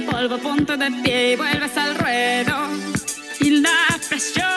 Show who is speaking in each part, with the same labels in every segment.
Speaker 1: Polvo, ponte de pie y vuelves al ruedo. Y la presión.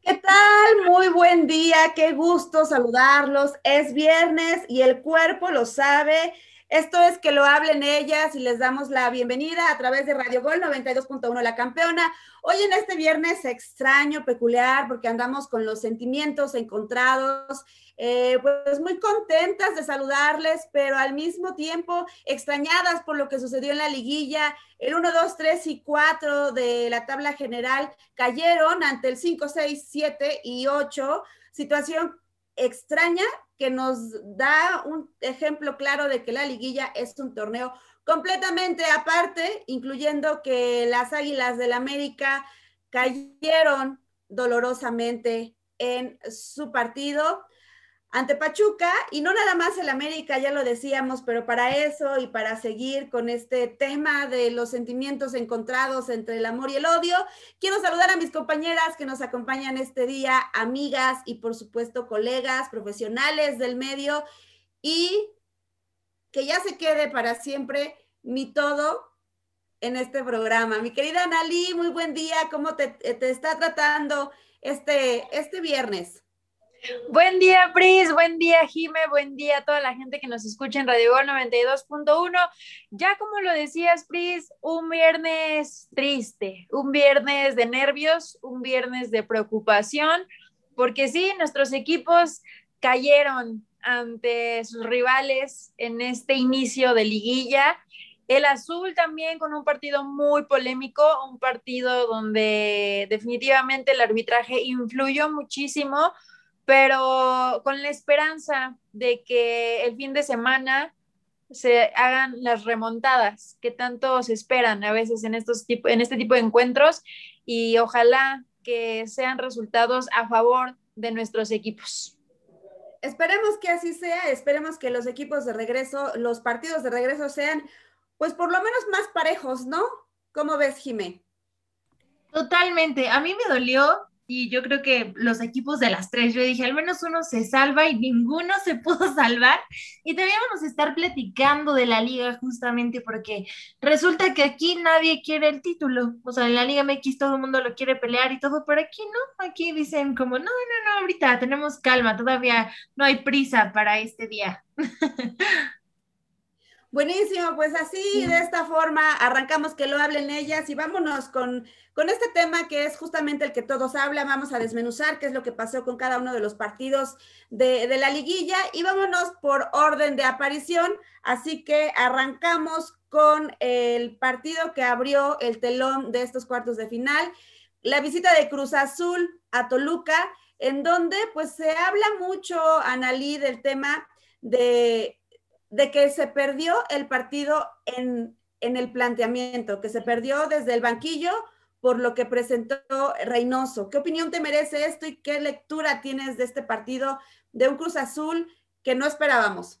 Speaker 2: ¿Qué tal? Muy buen día, qué gusto saludarlos. Es viernes y el cuerpo lo sabe. Esto es que lo hablen ellas y les damos la bienvenida a través de Radio Gol 92.1 La Campeona. Hoy en este viernes extraño, peculiar, porque andamos con los sentimientos encontrados, eh, pues muy contentas de saludarles, pero al mismo tiempo extrañadas por lo que sucedió en la liguilla. El 1, 2, 3 y 4 de la tabla general cayeron ante el 5, 6, 7 y 8. Situación extraña que nos da un ejemplo claro de que la liguilla es un torneo completamente aparte, incluyendo que las Águilas del América cayeron dolorosamente en su partido ante Pachuca y no nada más el América, ya lo decíamos, pero para eso y para seguir con este tema de los sentimientos encontrados entre el amor y el odio, quiero saludar a mis compañeras que nos acompañan este día, amigas y por supuesto colegas profesionales del medio y que ya se quede para siempre mi todo en este programa. Mi querida Analí, muy buen día, ¿cómo te, te está tratando este, este viernes?
Speaker 3: Buen día, Pris, buen día, Jime, buen día a toda la gente que nos escucha en Radio Gol 92.1. Ya como lo decías, Pris, un viernes triste, un viernes de nervios, un viernes de preocupación, porque sí, nuestros equipos cayeron ante sus rivales en este inicio de liguilla. El azul también con un partido muy polémico, un partido donde definitivamente el arbitraje influyó muchísimo pero con la esperanza de que el fin de semana se hagan las remontadas que tanto se esperan a veces en, estos en este tipo de encuentros y ojalá que sean resultados a favor de nuestros equipos.
Speaker 2: Esperemos que así sea, esperemos que los equipos de regreso, los partidos de regreso sean, pues por lo menos más parejos, ¿no? ¿Cómo ves, Jimé?
Speaker 4: Totalmente. A mí me dolió y yo creo que los equipos de las tres, yo dije, al menos uno se salva y ninguno se pudo salvar. Y también vamos a estar platicando de la liga justamente porque resulta que aquí nadie quiere el título. O sea, en la Liga MX todo el mundo lo quiere pelear y todo, pero aquí no. Aquí dicen como, no, no, no, ahorita tenemos calma, todavía no hay prisa para este día.
Speaker 2: Buenísimo, pues así, de esta forma, arrancamos que lo hablen ellas y vámonos con, con este tema que es justamente el que todos hablan. Vamos a desmenuzar qué es lo que pasó con cada uno de los partidos de, de la liguilla y vámonos por orden de aparición. Así que arrancamos con el partido que abrió el telón de estos cuartos de final, la visita de Cruz Azul a Toluca, en donde pues se habla mucho, Analí, del tema de de que se perdió el partido en, el planteamiento, que se perdió desde el banquillo por lo que presentó Reynoso. ¿Qué opinión te merece esto y qué lectura tienes de este partido de un Cruz Azul que no esperábamos?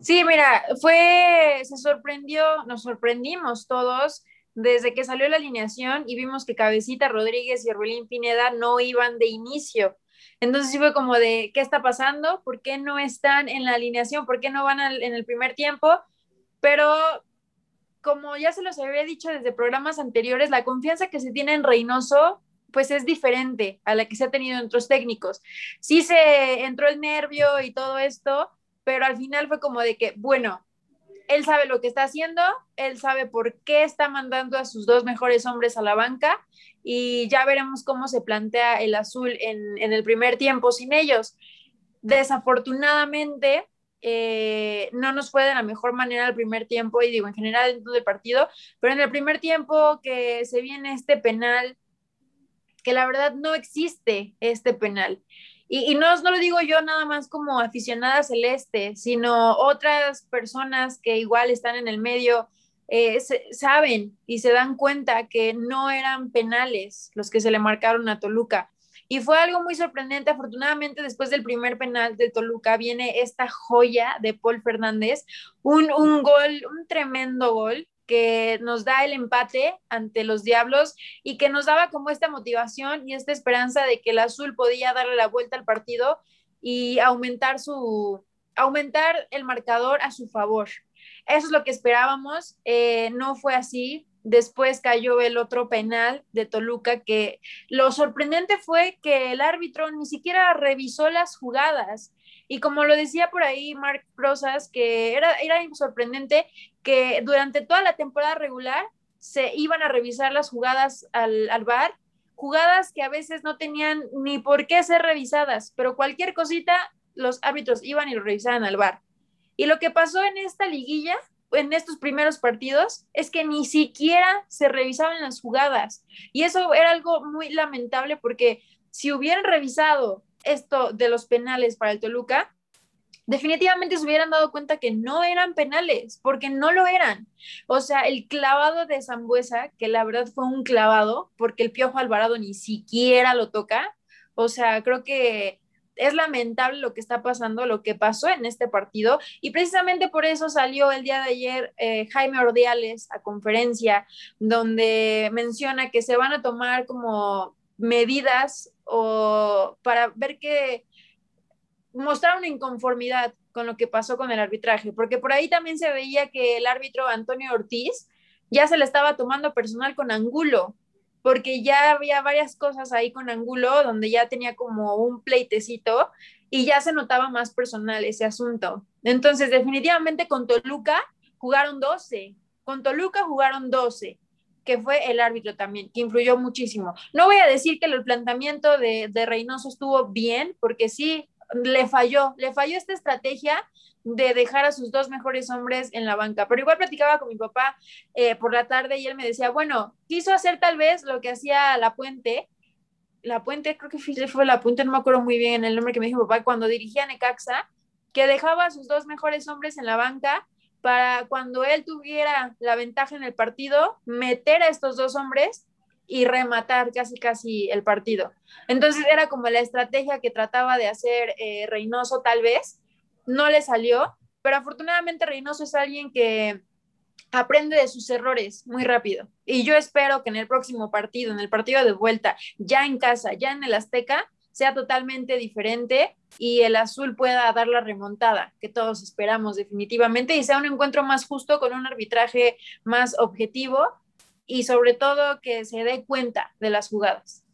Speaker 3: Sí, mira, fue, se sorprendió, nos sorprendimos todos desde que salió la alineación y vimos que Cabecita Rodríguez y Orbelín Pineda no iban de inicio. Entonces sí fue como de, ¿qué está pasando? ¿Por qué no están en la alineación? ¿Por qué no van en el primer tiempo? Pero como ya se los había dicho desde programas anteriores, la confianza que se tiene en Reynoso pues es diferente a la que se ha tenido en otros técnicos. Sí se entró el nervio y todo esto, pero al final fue como de que, bueno, él sabe lo que está haciendo, él sabe por qué está mandando a sus dos mejores hombres a la banca y ya veremos cómo se plantea el azul en, el primer tiempo sin ellos. Desafortunadamente, eh, no nos fue de la mejor manera el primer tiempo y digo en general en todo el partido, pero en el primer tiempo que se viene este penal, que la verdad no existe este penal. Y, no, no lo digo yo nada más como aficionada celeste, sino otras personas que igual están en el medio eh, saben y se dan cuenta que no eran penales los que se le marcaron a Toluca. Y fue algo muy sorprendente. Afortunadamente, después del primer penal de Toluca, viene esta joya de Paul Fernández, un, un gol, un tremendo gol que nos da el empate ante los Diablos y que nos daba como esta motivación y esta esperanza de que el azul podía darle la vuelta al partido y aumentar su aumentar el marcador a su favor. Eso es lo que esperábamos. Eh, no fue así. Después cayó el otro penal de Toluca que lo sorprendente fue que el árbitro ni siquiera revisó las jugadas. Y como lo decía por ahí Mark Rosas, que era, era sorprendente que durante toda la temporada regular se iban a revisar las jugadas al, al bar, jugadas que a veces no tenían ni por qué ser revisadas, pero cualquier cosita los árbitros iban y lo revisaban al bar. Y lo que pasó en esta liguilla, en estos primeros partidos, es que ni siquiera se revisaban las jugadas. Y eso era algo muy lamentable porque si hubieran revisado esto de los penales para el Toluca, definitivamente se hubieran dado cuenta que no eran penales, porque no lo eran. O sea, el clavado de Zambuesa, que la verdad fue un clavado, porque el Piojo Alvarado ni siquiera lo toca. O sea, creo que es lamentable lo que está pasando, lo que pasó en este partido, y precisamente por eso salió el día de ayer eh, Jaime Ordiales a conferencia, donde menciona que se van a tomar como medidas o para ver que mostrar una inconformidad con lo que pasó con el arbitraje, porque por ahí también se veía que el árbitro Antonio Ortiz ya se le estaba tomando personal con Angulo, porque ya había varias cosas ahí con Angulo donde ya tenía como un pleitecito y ya se notaba más personal ese asunto. Entonces, definitivamente con Toluca jugaron 12, con Toluca jugaron 12 que fue el árbitro también, que influyó muchísimo. No voy a decir que el planteamiento de, de Reynoso estuvo bien, porque sí, le falló, le falló esta estrategia de dejar a sus dos mejores hombres en la banca. Pero igual platicaba con mi papá eh, por la tarde y él me decía, bueno, quiso hacer tal vez lo que hacía La Puente. La Puente, creo que fue La Puente, no me acuerdo muy bien el nombre que me dijo mi papá, cuando dirigía Necaxa, que dejaba a sus dos mejores hombres en la banca para cuando él tuviera la ventaja en el partido, meter a estos dos hombres y rematar casi casi el partido. Entonces era como la estrategia que trataba de hacer eh, Reynoso tal vez, no le salió, pero afortunadamente Reynoso es alguien que aprende de sus errores muy rápido. Y yo espero que en el próximo partido, en el partido de vuelta, ya en casa, ya en el Azteca, sea totalmente diferente y el azul pueda dar la remontada que todos esperamos definitivamente y sea un encuentro más justo con un arbitraje más objetivo y sobre todo que se dé cuenta de las jugadas.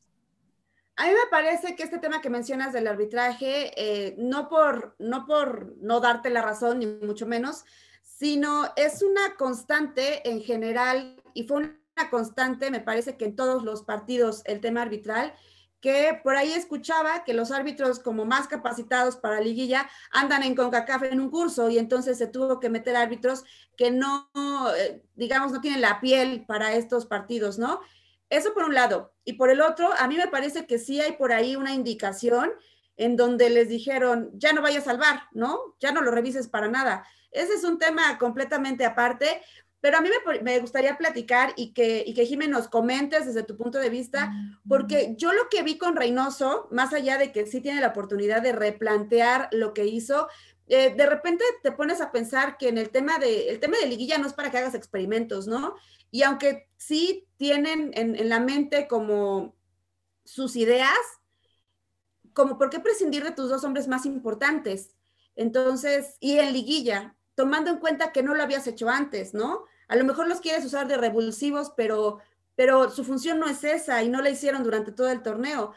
Speaker 2: A mí me parece que este tema que mencionas del arbitraje, eh, no, por, no por no darte la razón, ni mucho menos, sino es una constante en general y fue una constante, me parece que en todos los partidos, el tema arbitral que por ahí escuchaba que los árbitros como más capacitados para liguilla andan en CONCACAF en un curso y entonces se tuvo que meter árbitros que no, eh, digamos, no tienen la piel para estos partidos, ¿no? Eso por un lado. Y por el otro, a mí me parece que sí hay por ahí una indicación en donde les dijeron, ya no vayas a salvar, ¿no? Ya no lo revises para nada. Ese es un tema completamente aparte, pero a mí me, gustaría platicar y que, y que nos comentes desde tu punto de vista, porque yo lo que vi con Reynoso, más allá de que sí tiene la oportunidad de replantear lo que hizo, eh, de repente te pones a pensar que en el tema de, el tema de liguilla no es para que hagas experimentos, ¿no? Y aunque sí tienen en, en la mente como sus ideas, como por qué prescindir de tus dos hombres más importantes. Entonces, y en liguilla, tomando en cuenta que no lo habías hecho antes, ¿no? A lo mejor los quieres usar de revulsivos, pero, pero su función no es esa y no la hicieron durante todo el torneo.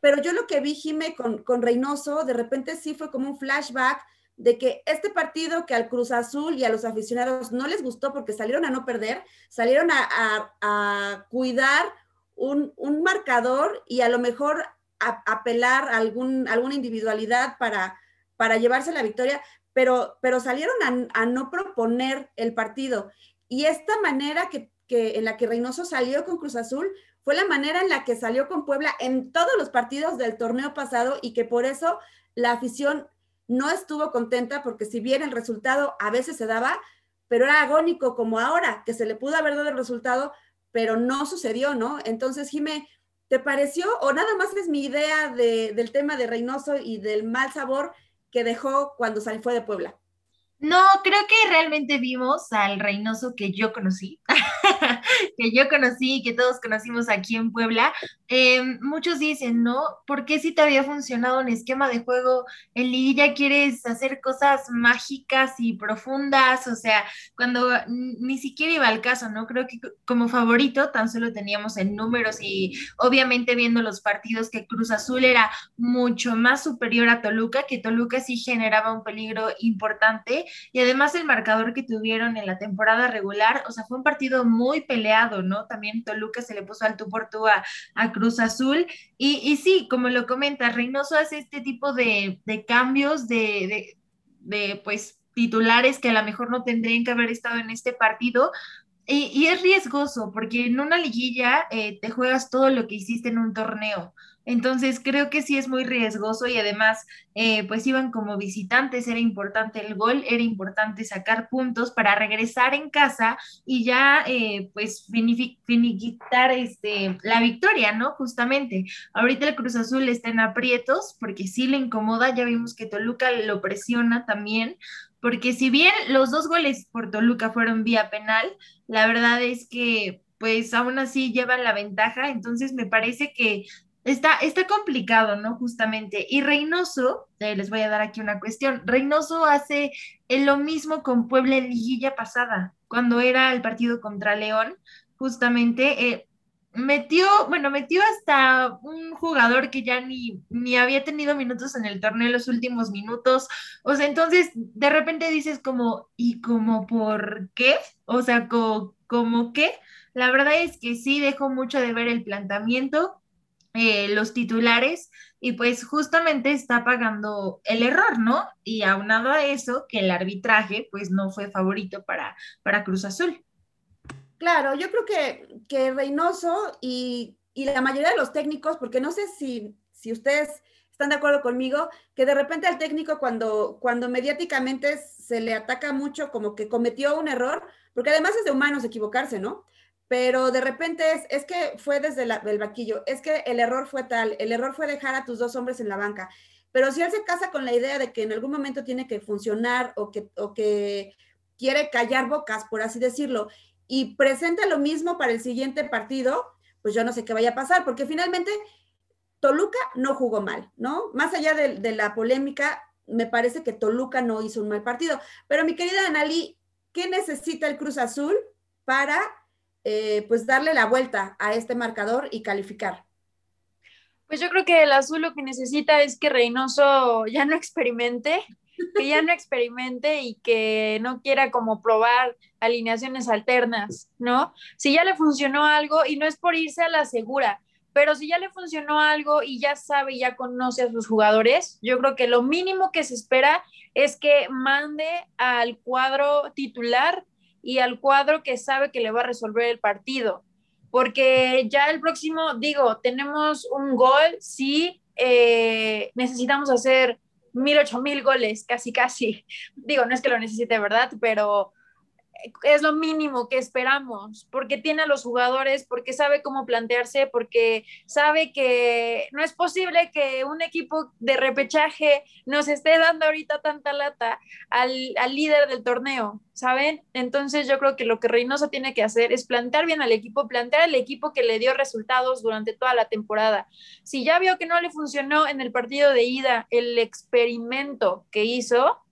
Speaker 2: Pero yo lo que vi, Jime, con, con Reynoso, de repente sí fue como un flashback de que este partido que al Cruz Azul y a los aficionados no les gustó porque salieron a no perder, salieron a, cuidar un, marcador y a lo mejor a, apelar a algún, alguna individualidad para, para llevarse la victoria, pero, pero salieron a, no proponer el partido. Y esta manera que, en la que Reynoso salió con Cruz Azul fue la manera en la que salió con Puebla en todos los partidos del torneo pasado y que por eso la afición no estuvo contenta porque si bien el resultado a veces se daba, pero era agónico como ahora, que se le pudo haber dado el resultado, pero no sucedió, ¿no? Entonces, Jime, ¿te pareció o nada más es mi idea del tema de Reynoso y del mal sabor que dejó cuando fue de Puebla.
Speaker 4: No, creo que realmente vimos al Reynoso que yo conocí, que yo conocí y que todos conocimos aquí en Puebla. Eh, muchos dicen, ¿no? ¿Por qué si te había funcionado un esquema de juego en liguilla quieres hacer cosas mágicas y profundas? O sea, cuando ni siquiera iba al caso, ¿no? Creo que como favorito tan solo teníamos en números y obviamente viendo los partidos que Cruz Azul era mucho más superior a Toluca, que Toluca sí generaba un peligro importante y además el marcador que tuvieron en la temporada regular, o sea, fue un partido muy peleado, ¿no? También Toluca se le puso al tú por tú a, Cruz Azul. Y, y, sí, como lo comenta, Reynoso hace este tipo de, cambios de, de, pues, titulares que a lo mejor no tendrían que haber estado en este partido, y, es riesgoso porque en una liguilla eh, te juegas todo lo que hiciste en un torneo. Entonces creo que sí es muy riesgoso y además eh, pues iban como visitantes, era importante el gol, era importante sacar puntos para regresar en casa y ya eh, pues finiquitar este, la victoria, ¿no? Justamente. Ahorita el Cruz Azul está en aprietos porque sí le incomoda, ya vimos que Toluca lo presiona también, porque si bien los dos goles por Toluca fueron vía penal, la verdad es que pues aún así llevan la ventaja, entonces me parece que Está, está complicado, ¿no? Justamente. Y Reynoso, eh, les voy a dar aquí una cuestión. Reynoso hace lo mismo con Puebla en liguilla pasada, cuando era el partido contra León, justamente. Eh, metió, bueno, metió hasta un jugador que ya ni, ni había tenido minutos en el torneo los últimos minutos. O sea, entonces de repente dices como, ¿y como por qué? O sea, como, como qué? La verdad es que sí dejó mucho de ver el planteamiento eh, los titulares y pues justamente está pagando el error, ¿no? Y aunado a eso, que el arbitraje pues no fue favorito para, para Cruz Azul.
Speaker 2: Claro, yo creo que, que Reynoso y, y, la mayoría de los técnicos, porque no sé si, si ustedes están de acuerdo conmigo, que de repente al técnico cuando, cuando mediáticamente se le ataca mucho como que cometió un error, porque además es de humanos equivocarse, ¿no? Pero de repente es, es que fue desde el vaquillo, es que el error fue tal, el error fue dejar a tus dos hombres en la banca, pero si él se casa con la idea de que en algún momento tiene que funcionar o que, o que quiere callar bocas, por así decirlo, y presenta lo mismo para el siguiente partido, pues yo no sé qué vaya a pasar, porque finalmente Toluca no jugó mal, ¿no? Más allá de, de la polémica, me parece que Toluca no hizo un mal partido. Pero mi querida Anali, ¿qué necesita el Cruz Azul para eh, pues darle la vuelta a este marcador y calificar?
Speaker 3: Pues yo creo que el azul lo que necesita es que Reynoso ya no experimente, que ya no experimente y que no quiera como probar alineaciones alternas, ¿no? Si ya le funcionó algo y no es por irse a la segura, pero si ya le funcionó algo y ya sabe, ya conoce a sus jugadores, yo creo que lo mínimo que se espera es que mande al cuadro titular y al cuadro que sabe que le va a resolver el partido. Porque ya el próximo, digo, tenemos un gol, sí, eh, necesitamos hacer mil, ocho mil goles, casi, casi. Digo, no es que lo necesite, ¿verdad? Pero es lo mínimo que esperamos, porque tiene a los jugadores, porque sabe cómo plantearse, porque sabe que no es posible que un equipo de repechaje nos esté dando ahorita tanta lata al, al líder del torneo, ¿saben? Entonces yo creo que lo que Reynoso tiene que hacer es plantear bien al equipo, plantear al equipo que le dio resultados durante toda la temporada. Si ya vio que no le funcionó en el partido de ida el experimento que hizo,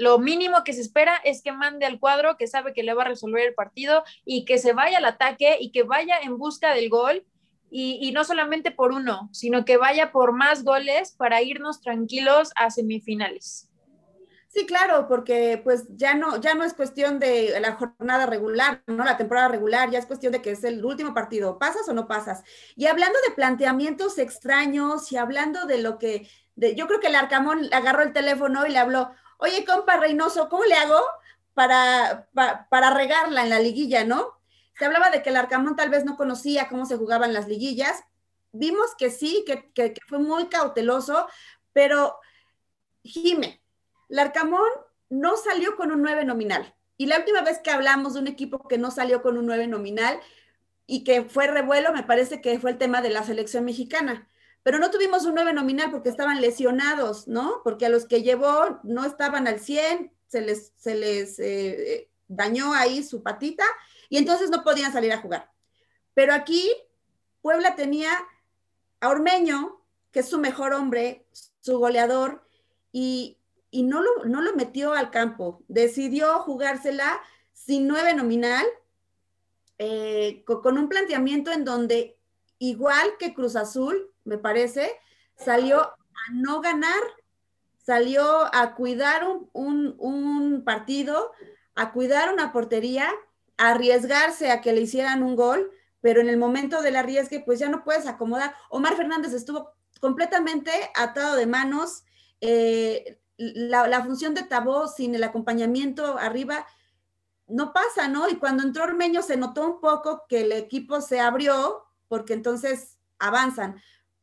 Speaker 3: lo mínimo que se espera es que mande al cuadro que sabe que le va a resolver el partido y que se vaya al ataque y que vaya en busca del gol y, no solamente por uno, sino que vaya por más goles para irnos tranquilos a semifinales.
Speaker 2: Sí, claro, porque pues ya no, ya no es cuestión de la jornada regular, ¿no? La temporada regular, ya es cuestión de que es el último partido, ¿pasas o no pasas? Y hablando de planteamientos extraños y hablando de lo que, yo creo que el Arcamón agarró el teléfono y le habló, oye, compa Reynoso, ¿cómo le hago para, para, regarla en la liguilla, no? Se hablaba de que el Arcamón tal vez no conocía cómo se jugaban las liguillas. Vimos que sí, que, que, fue muy cauteloso, pero Jime, el Arcamón no salió con un 9 nominal. Y la última vez que hablamos de un equipo que no salió con un 9 nominal y que fue revuelo, me parece que fue el tema de la selección mexicana. Pero no tuvimos un 9 nominal porque estaban lesionados, ¿no? Porque a los que llevó no estaban al 100, se les, se les eh, dañó ahí su patita y entonces no podían salir a jugar. Pero aquí Puebla tenía a Ormeño, que es su mejor hombre, su goleador, y, no, lo, no lo metió al campo. Decidió jugársela sin nueve nominal, eh, con, un planteamiento en donde, igual que Cruz Azul, me parece, salió a no ganar, salió a cuidar un, un partido, a cuidar una portería, a arriesgarse a que le hicieran un gol pero en el momento del arriesgue, pues ya no puedes acomodar. Omar Fernández estuvo completamente atado de manos. Eh, la, función de Tabó sin el acompañamiento arriba no pasa, ¿no? Y cuando entró Ormeño se notó un poco que el equipo se abrió, porque entonces avanzan.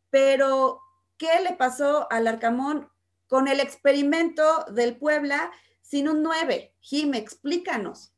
Speaker 2: Pero, ¿qué le pasó al Arcamón con el experimento del Puebla sin un 9? Jime, explícanos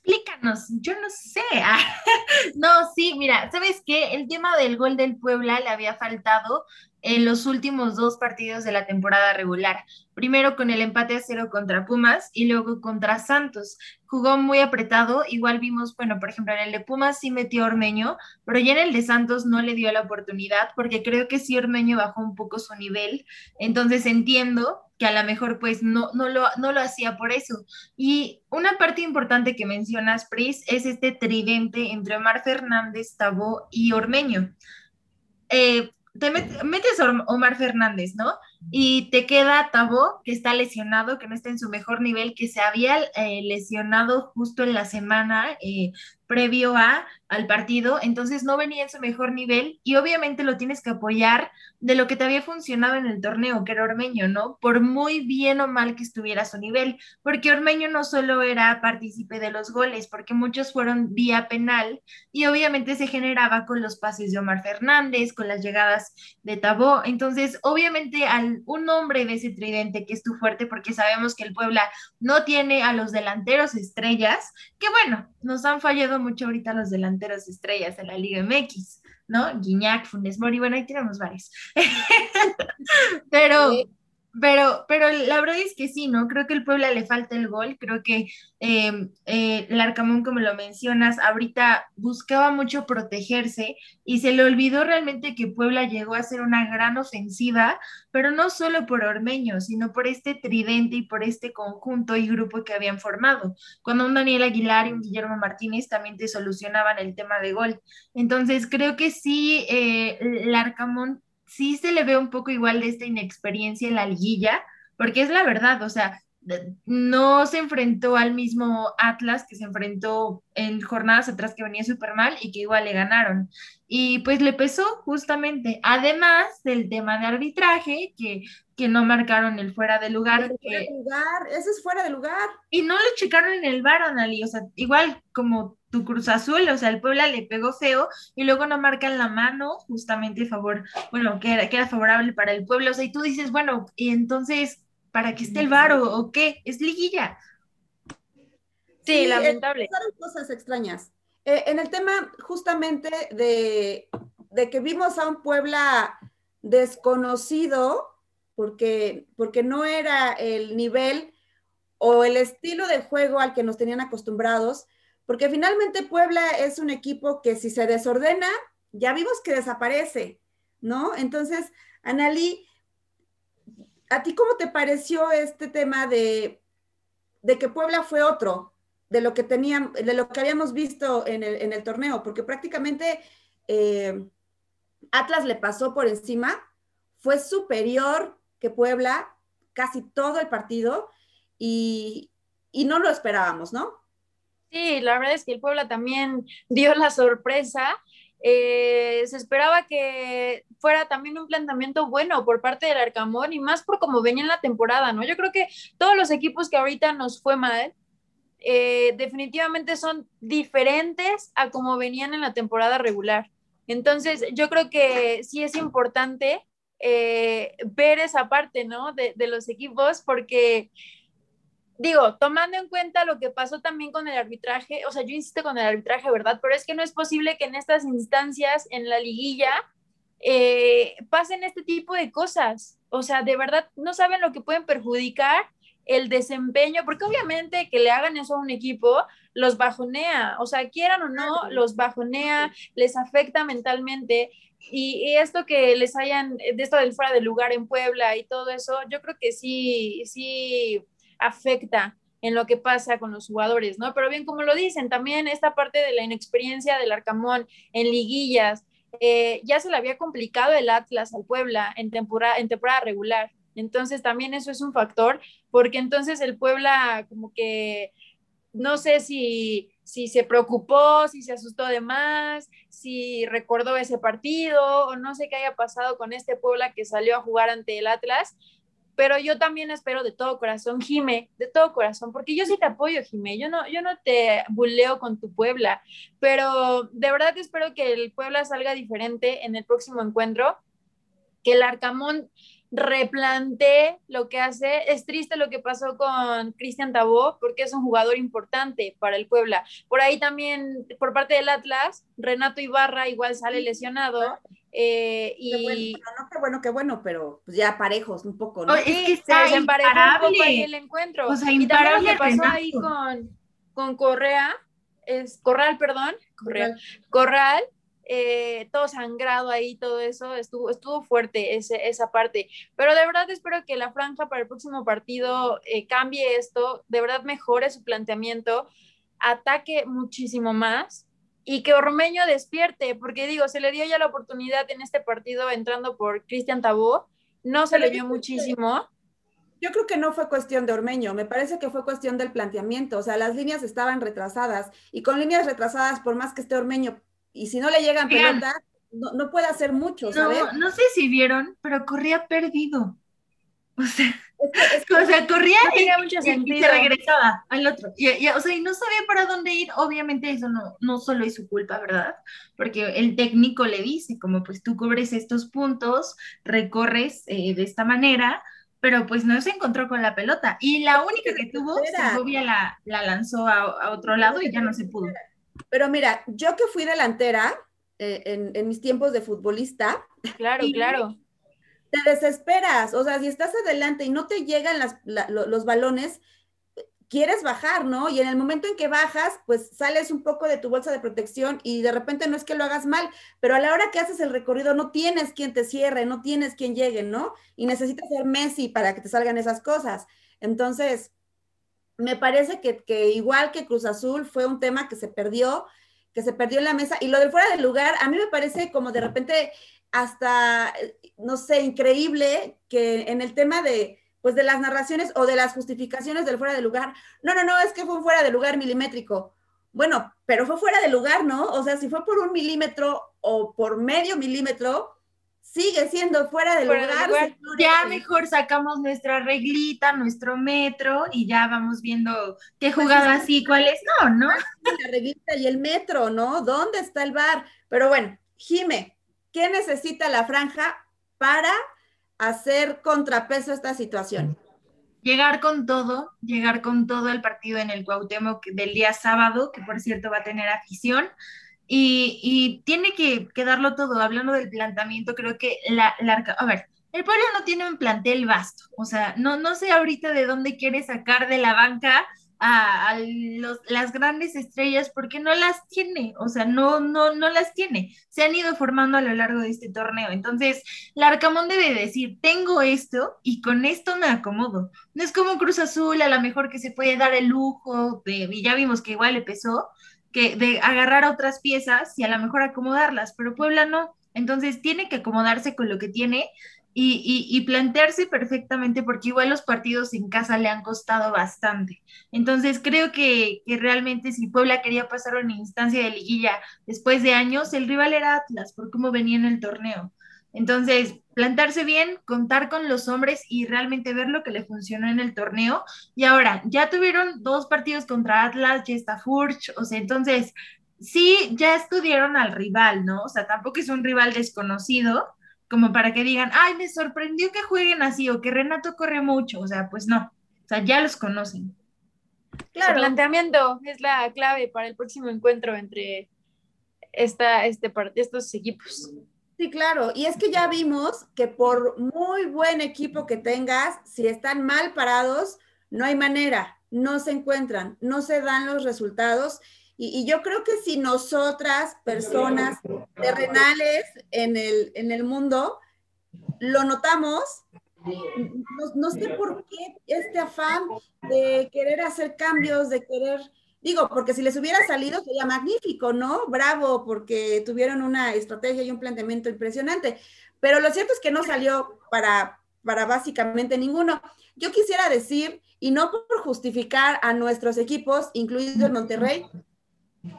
Speaker 4: explícanos, yo no sé. no, sí, mira, ¿sabes qué? El tema del gol del Puebla le había faltado en los últimos dos partidos de la temporada regular. Primero con el empate a cero contra Pumas y luego contra Santos. Jugó muy apretado. Igual vimos, bueno, por ejemplo, en el de Pumas sí metió Ormeño, pero ya en el de Santos no le dio la oportunidad porque creo que sí Ormeño bajó un poco su nivel. Entonces entiendo que a lo mejor pues no, no, lo, no lo hacía por eso. Y una parte importante que mencionas, Pris, es este tridente entre Omar Fernández, Tabó y Ormeño. Eh, te metes Omar Fernández, ¿no? Y te queda Tabó, que está lesionado, que no está en su mejor nivel, que se había eh, lesionado justo en la semana eh, previo a, al partido, entonces no venía en su mejor nivel y obviamente lo tienes que apoyar de lo que te había funcionado en el torneo, que era Ormeño, ¿no? Por muy bien o mal que estuviera su nivel, porque Ormeño no solo era partícipe de los goles, porque muchos fueron vía penal y obviamente se generaba con los pases de Omar Fernández, con las llegadas de Tabó, entonces obviamente al un hombre de ese tridente que es tu fuerte, porque sabemos que el Puebla no tiene a los delanteros estrellas, que bueno, nos han fallado mucho ahorita los delanteros estrellas en la Liga MX, ¿no? Guiñac, Funes Mori, bueno, ahí tenemos varios. Pero, pero, pero la verdad es que sí, ¿no? Creo que el Puebla le falta el gol, creo que em, eh, el como lo mencionas, ahorita buscaba mucho protegerse y se le olvidó realmente que Puebla llegó a ser una gran ofensiva, pero no solo por Ormeño, sino por este tridente y por este conjunto y grupo que habían formado. Cuando un Daniel Aguilar y un Guillermo Martínez también te solucionaban el tema de gol. Entonces, creo que sí, eh, el Arcamón sí se le ve un poco igual de esta inexperiencia en la liguilla, porque es la verdad, o sea, no se enfrentó al mismo Atlas que se enfrentó en jornadas atrás que venía súper mal y que igual le ganaron. Y pues le pesó justamente, además del tema de arbitraje, que, que no marcaron el fuera de lugar.
Speaker 2: Fuera de lugar, ese es fuera de lugar.
Speaker 4: Y no lo checaron en el bar, Anali, o sea, igual como tu Cruz Azul, o sea, el Puebla le pegó feo y luego no marcan la mano justamente a favor, bueno, que era, que era favorable para el pueblo, o sea, y tú dices, bueno, y entonces, ¿para qué esté el VAR o, qué? Es liguilla.
Speaker 3: Sí, lamentable.
Speaker 2: cosas extrañas. Eh, en el tema justamente de, de, que vimos a un Puebla desconocido, porque, porque no era el nivel o el estilo de juego al que nos tenían acostumbrados, porque finalmente Puebla es un equipo que si se desordena, ya vimos que desaparece, ¿no? Entonces, Analí, ¿a ti cómo te pareció este tema de, de que Puebla fue otro de lo que de lo que habíamos visto en el, torneo? Porque prácticamente eh, Atlas le pasó por encima, fue superior que Puebla casi todo el partido y no lo esperábamos, ¿no?
Speaker 3: Sí, la verdad es que el Puebla también dio la sorpresa. Eh, se esperaba que fuera también un planteamiento bueno por parte del Arcamón y más por cómo venía en la temporada, ¿no? Yo creo que todos los equipos que ahorita nos fue mal, eh, definitivamente son diferentes a como venían en la temporada regular. Entonces, yo creo que sí es importante eh, ver esa parte, ¿no? De, de los equipos, porque digo, tomando en cuenta lo que pasó también con el arbitraje, o sea, yo insisto con el arbitraje, ¿verdad? Pero es que no es posible que en estas instancias, en la liguilla, eh, pasen este tipo de cosas. O sea, de verdad no saben lo que pueden perjudicar el desempeño, porque obviamente que le hagan eso a un equipo los bajonea, o sea, quieran o no, los bajonea, les afecta mentalmente. Y, esto que les hayan, de esto del fuera de lugar en Puebla y todo eso, yo creo que sí, sí afecta en lo que pasa con los jugadores, ¿no? Pero bien, como lo dicen, también esta parte de la inexperiencia del Arcamón en liguillas, eh, ya se le había complicado el Atlas al Puebla en temporada, en temporada regular. Entonces también eso es un factor, porque entonces el Puebla como que no sé si, si se preocupó, si se asustó de más, si recordó ese partido o no sé qué haya pasado con este Puebla que salió a jugar ante el Atlas, pero yo también espero de todo corazón, Jime, de todo corazón, porque yo sí te apoyo, Jime, yo no, yo no te buleo con tu Puebla, pero de verdad espero que el Puebla salga diferente en el próximo encuentro, que el Arcamón replante lo que hace. Es triste lo que pasó con Cristian Tabó, porque es un jugador importante para el Puebla. Por ahí también, por parte del Atlas, Renato Ibarra igual sale lesionado. Eh, y
Speaker 2: qué bueno, no, qué bueno, qué bueno, pero pues ya parejos un poco, ¿no?
Speaker 3: es que está se emparejó un poco ahí el encuentro. O sea, y también lo que pasó ahí con, con Correa, es Corral, perdón, Correa, Corral eh, todo sangrado ahí, todo eso, estuvo, estuvo fuerte ese, esa parte. Pero de verdad espero que la franja para el próximo partido eh, cambie esto, de verdad mejore su planteamiento, ataque muchísimo más y que Ormeño despierte, porque digo, se le dio ya la oportunidad en este partido entrando por Cristian Tabó, no se le dio muchísimo.
Speaker 2: Yo creo que no fue cuestión de Ormeño, me parece que fue cuestión del planteamiento, o sea, las líneas estaban retrasadas y con líneas retrasadas, por más que esté Ormeño y si no le llegan pelotas, no, puede hacer mucho, ¿sabes?
Speaker 4: No, no sé si vieron, pero corría perdido. O sea, o sea corría y, se regresaba al otro. Y, o sea, y no sabía para dónde ir. Obviamente eso no, no solo es su culpa, ¿verdad? Porque el técnico le dice, como pues tú cubres estos puntos, recorres eh, de esta manera, pero pues no se encontró con la pelota. Y la única que tuvo, Segovia la, la lanzó a, a otro lado y ya no se pudo.
Speaker 2: Pero mira, yo que fui delantera eh, en, mis tiempos de futbolista.
Speaker 3: Claro, claro.
Speaker 2: Te desesperas, o sea, si estás adelante y no te llegan los balones, quieres bajar, ¿no? Y en el momento en que bajas, pues sales un poco de tu bolsa de protección y de repente no es que lo hagas mal, pero a la hora que haces el recorrido no tienes quien te cierre, no tienes quien llegue, ¿no? Y necesitas ser Messi para que te salgan esas cosas. Entonces, me parece que, igual que Cruz Azul fue un tema que se perdió, que se perdió en la mesa. Y lo del fuera del lugar, a mí me parece como de repente hasta, no sé, increíble que en el tema de, pues de las narraciones o de las justificaciones del fuera de lugar, no, no, no, es que fue un fuera de lugar milimétrico. Bueno, pero fue fuera de lugar, ¿no? O sea, si fue por un milímetro o por medio milímetro, sigue siendo fuera de lugar.
Speaker 4: Ya mejor sacamos nuestra reglita, nuestro metro y ya vamos viendo qué pues jugadas sí, cuáles no, ¿no?
Speaker 2: La reglita y el metro, ¿no? ¿Dónde está el bar? Pero bueno, Jime, ¿qué necesita la franja para hacer contrapeso a esta situación?
Speaker 4: Llegar con todo, llegar con todo el partido en el Cuauhtémoc del día sábado, que por cierto va a tener afición y, tiene que, quedarlo todo. Hablando del planteamiento, creo que la, a ver, el pueblo no tiene un plantel vasto, o sea, no, sé ahorita de dónde quiere sacar de la banca a, las grandes estrellas porque no las tiene, o sea, no, no, no las tiene. Se han ido formando a lo largo de este torneo. Entonces, Larcamón debe decir, tengo esto y con esto me acomodo. No es como Cruz Azul, a lo mejor que se puede dar el lujo, de, y ya vimos que igual le pesó, que de agarrar otras piezas y a lo mejor acomodarlas, pero Puebla no. Entonces tiene que acomodarse con lo que tiene y, y, plantearse perfectamente, porque igual los partidos en casa le han costado bastante. Entonces creo que, que realmente si Puebla quería pasar una instancia de liguilla después de años, el rival era Atlas, por cómo venía en el torneo. Entonces, plantarse bien, contar con los hombres y realmente ver lo que le funcionó en el torneo. Y ahora, ya tuvieron dos partidos contra Atlas, ya está Furch, o sea, entonces, sí, ya estudiaron al rival, ¿no? O sea, tampoco es un rival desconocido, como para que digan, ay, me sorprendió que jueguen así o que Renato corre mucho, o sea, pues no, o sea, ya los conocen.
Speaker 3: Claro, el planteamiento es la clave para el próximo encuentro entre esta, este, estos equipos.
Speaker 2: Sí, claro. Y es que ya vimos que por muy buen equipo que tengas, si están mal parados, no hay manera, no se encuentran, no se dan los resultados. Y, yo creo que si nosotras, personas terrenales en el, en el mundo, lo notamos, no, sé por qué este afán de querer hacer cambios, de querer, digo, porque si les hubiera salido sería magnífico, ¿no? Bravo, porque tuvieron una estrategia y un planteamiento impresionante. Pero lo cierto es que no salió para, para básicamente ninguno. Yo quisiera decir, y no por justificar a nuestros equipos, incluido el Monterrey,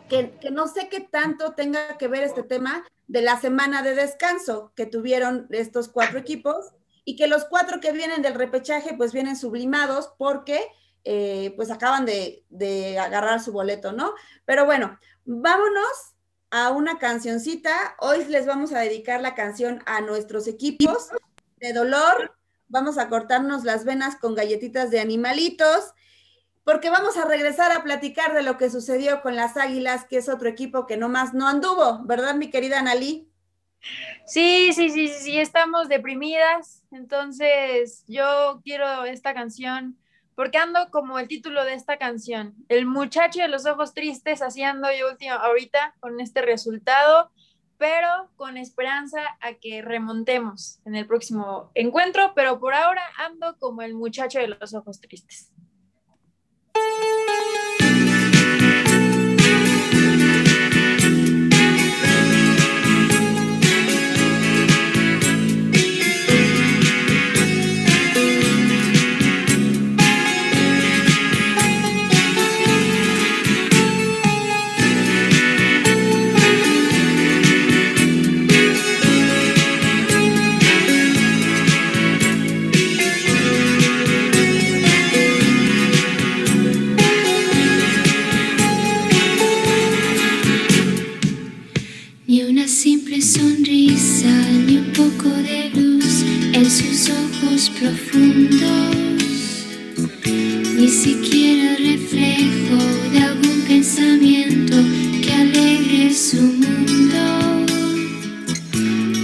Speaker 2: que, que, no sé qué tanto tenga que ver este tema de la semana de descanso que tuvieron estos cuatro equipos y que los cuatro que vienen del repechaje pues vienen sublimados porque eh, pues acaban de, de agarrar su boleto, ¿no? Pero bueno, vámonos a una cancioncita. Hoy les vamos a dedicar la canción a nuestros equipos de dolor. Vamos a cortarnos las venas con galletitas de animalitos, porque vamos a regresar a platicar de lo que sucedió con las Águilas, que es otro equipo que nomás no anduvo, ¿verdad, mi querida Analí?
Speaker 3: Sí, sí, sí, sí, estamos deprimidas. Entonces, yo quiero esta canción porque ando como el título de esta canción, el muchacho de los ojos tristes haciendo yo último ahorita con este resultado, pero con esperanza a que remontemos en el próximo encuentro, pero por ahora ando como el muchacho de los ojos tristes.
Speaker 5: profundos,
Speaker 2: ni siquiera reflejo
Speaker 5: de algún pensamiento que alegre su mundo.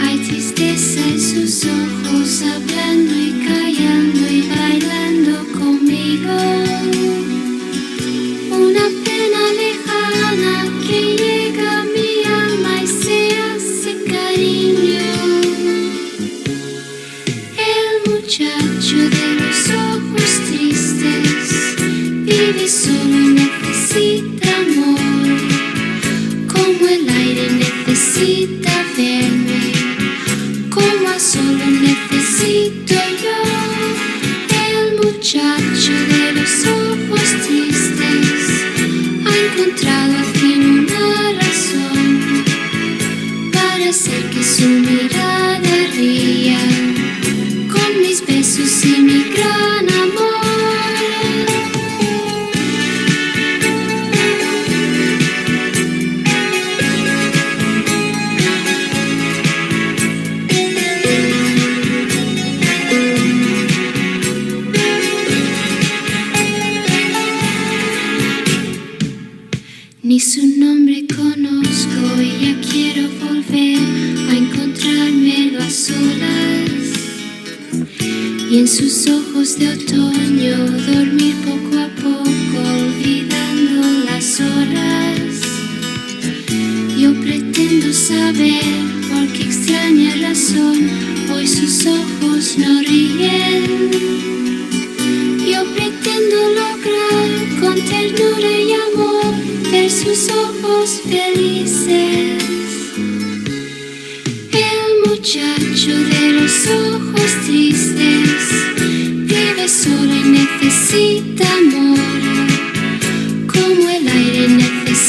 Speaker 5: Hay tristeza en sus ojos hablando y callando y bailando conmigo.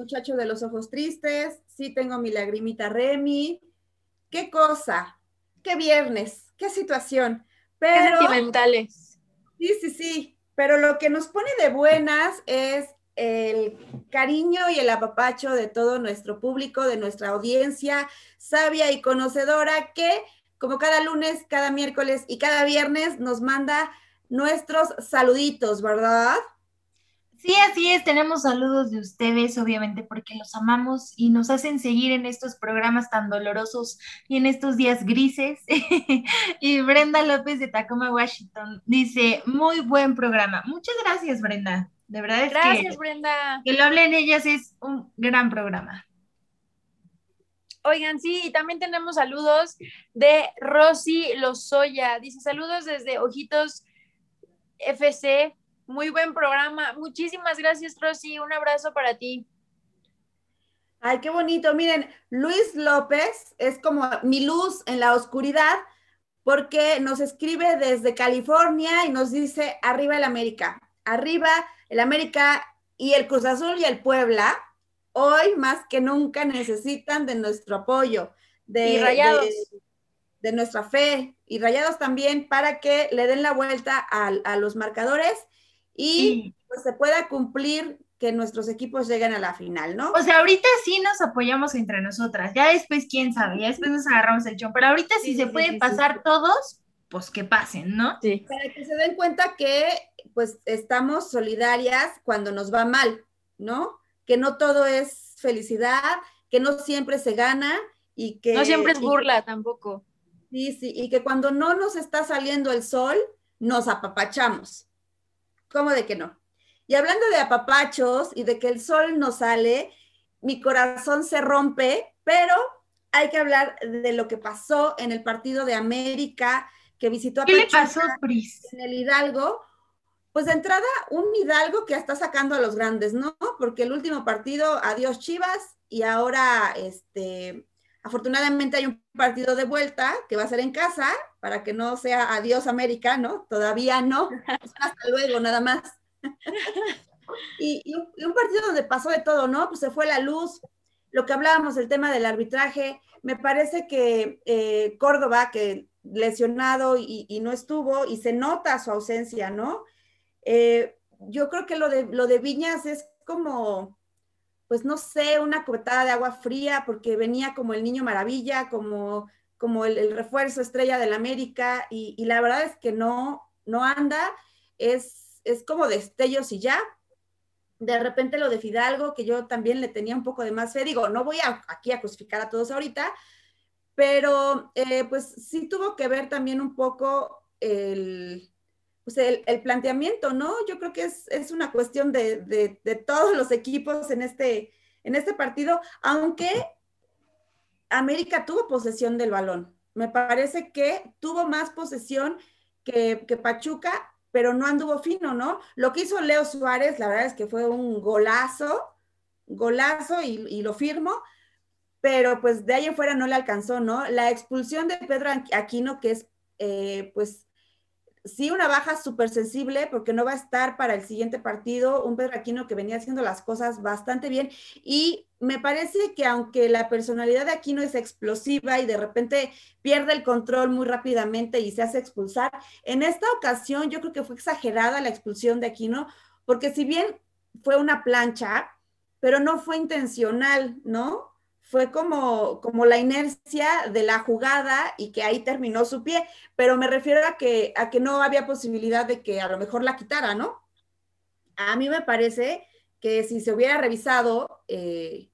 Speaker 2: muchacho de los ojos tristes, sí tengo mi lagrimita Remy. Qué cosa, qué viernes, qué situación. Pero,
Speaker 3: sentimentales.
Speaker 2: Sí, sí, sí, pero lo que nos pone de buenas es el cariño y el apapacho de todo nuestro público, de nuestra audiencia sabia y conocedora que, como cada lunes, cada miércoles y cada viernes, nos manda nuestros saluditos, ¿verdad?
Speaker 4: Sí, así es, tenemos saludos de ustedes, obviamente, porque los amamos y nos hacen seguir en estos programas tan dolorosos y en estos días grises. y Brenda López de Tacoma, Washington, dice, muy buen programa. Muchas gracias, Brenda. De verdad es
Speaker 3: Gracias,
Speaker 4: que,
Speaker 3: Brenda.
Speaker 4: que lo hablen ellas es un gran programa.
Speaker 3: Oigan, sí, y también tenemos saludos de Rosy Lozoya. Dice, saludos desde Ojitos FC. Muy buen programa. Muchísimas gracias, Rosy. Un abrazo para ti.
Speaker 2: Ay, qué bonito. Miren, Luis López es como mi luz en la oscuridad porque nos escribe desde California y nos dice, arriba el América, arriba el América y el Cruz Azul y el Puebla, hoy más que nunca necesitan de nuestro apoyo, de,
Speaker 3: Y Rayados.
Speaker 2: de- de nuestra fe y rayados también para que le den la vuelta al- a, los marcadores y
Speaker 4: Sí.
Speaker 2: pues, se pueda cumplir que nuestros equipos lleguen a la final, ¿no?
Speaker 4: O sea, ahorita sí nos apoyamos entre nosotras, ya después quién sabe, ya después nos agarramos el chón, pero ahorita si
Speaker 2: Sí,
Speaker 4: se
Speaker 2: sí,
Speaker 4: puede
Speaker 2: sí, sí,
Speaker 4: pasar
Speaker 2: sí.
Speaker 4: todos, pues que pasen, ¿no?
Speaker 3: Sí.
Speaker 2: Para que se den cuenta que pues estamos solidarias cuando nos va mal, ¿no? Que no todo es felicidad, que no siempre se gana y que...
Speaker 3: No siempre es
Speaker 2: y-
Speaker 3: burla tampoco.
Speaker 2: Sí, sí, y que cuando no nos está saliendo el sol, nos apapachamos. ¿Cómo de que no? Y hablando de apapachos y de que el sol no sale, mi corazón se rompe, pero hay que hablar de lo que pasó en el partido de América que visitó a
Speaker 4: ¿Qué le
Speaker 2: Pachuca
Speaker 4: pasó, Pris?
Speaker 2: en el Hidalgo. Pues de entrada, un Hidalgo que está sacando a los grandes, ¿no? Porque el último partido, adiós Chivas, y ahora, este, afortunadamente hay un partido de vuelta que va a ser en casa, para que no sea adiós América, ¿no? Todavía no, hasta luego, nada más. y, un, partido donde pasó de todo, ¿no? Pues se fue la luz, lo que hablábamos, el tema del arbitraje, me parece que eh, Córdoba, que lesionado y, y no estuvo, y se nota su ausencia, ¿no? Eh, yo creo que lo de, lo de Viñas es como, pues no sé, una cubetada de agua fría, porque venía como el niño maravilla, como, como el, refuerzo estrella del América, y, y, la verdad es que no, no anda, es, es como destellos y ya. De repente lo de Fidalgo, que yo también le tenía un poco de más fe, digo, no voy a, aquí a crucificar a todos ahorita, pero eh, pues sí tuvo que ver también un poco el, pues el, planteamiento, ¿no? Yo creo que es, es una cuestión de, de, todos los equipos en este, en este partido, aunque América tuvo posesión del balón. Me parece que tuvo más posesión que, que, Pachuca, pero no anduvo fino, ¿no? Lo que hizo Leo Suárez, la verdad es que fue un golazo, golazo y, lo firmo, pero pues de ahí en fuera no le alcanzó, ¿no? La expulsión de Pedro Aquino, que es, eh, pues, sí una baja súper sensible porque no va a estar para el siguiente partido un Pedro Aquino que venía haciendo las cosas bastante bien y me parece que aunque la personalidad de Aquino es explosiva y de repente pierde el control muy rápidamente y se hace expulsar, en esta ocasión yo creo que fue exagerada la expulsión de Aquino porque si bien fue una plancha, pero no fue intencional, ¿no? Fue como, como la inercia de la jugada y que ahí terminó su pie, pero me refiero a que, a que no había posibilidad de que a lo mejor la quitara, ¿no? A mí me parece que si se hubiera revisado, eh,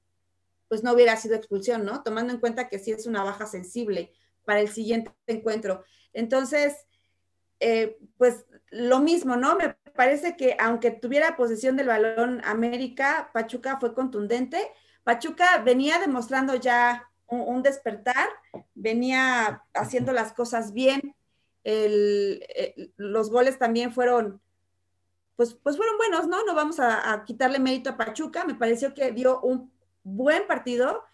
Speaker 2: pues no hubiera sido expulsión, ¿no? Tomando en cuenta que sí es una baja sensible para el siguiente encuentro. Entonces, eh, pues lo mismo, ¿no? Me parece que aunque tuviera posesión del balón América, Pachuca fue contundente, Pachuca venía demostrando ya un, despertar, venía haciendo las cosas bien, el, los goles también fueron, pues, pues fueron buenos, ¿no? No vamos a, quitarle mérito a Pachuca, me pareció que dio un buen partido,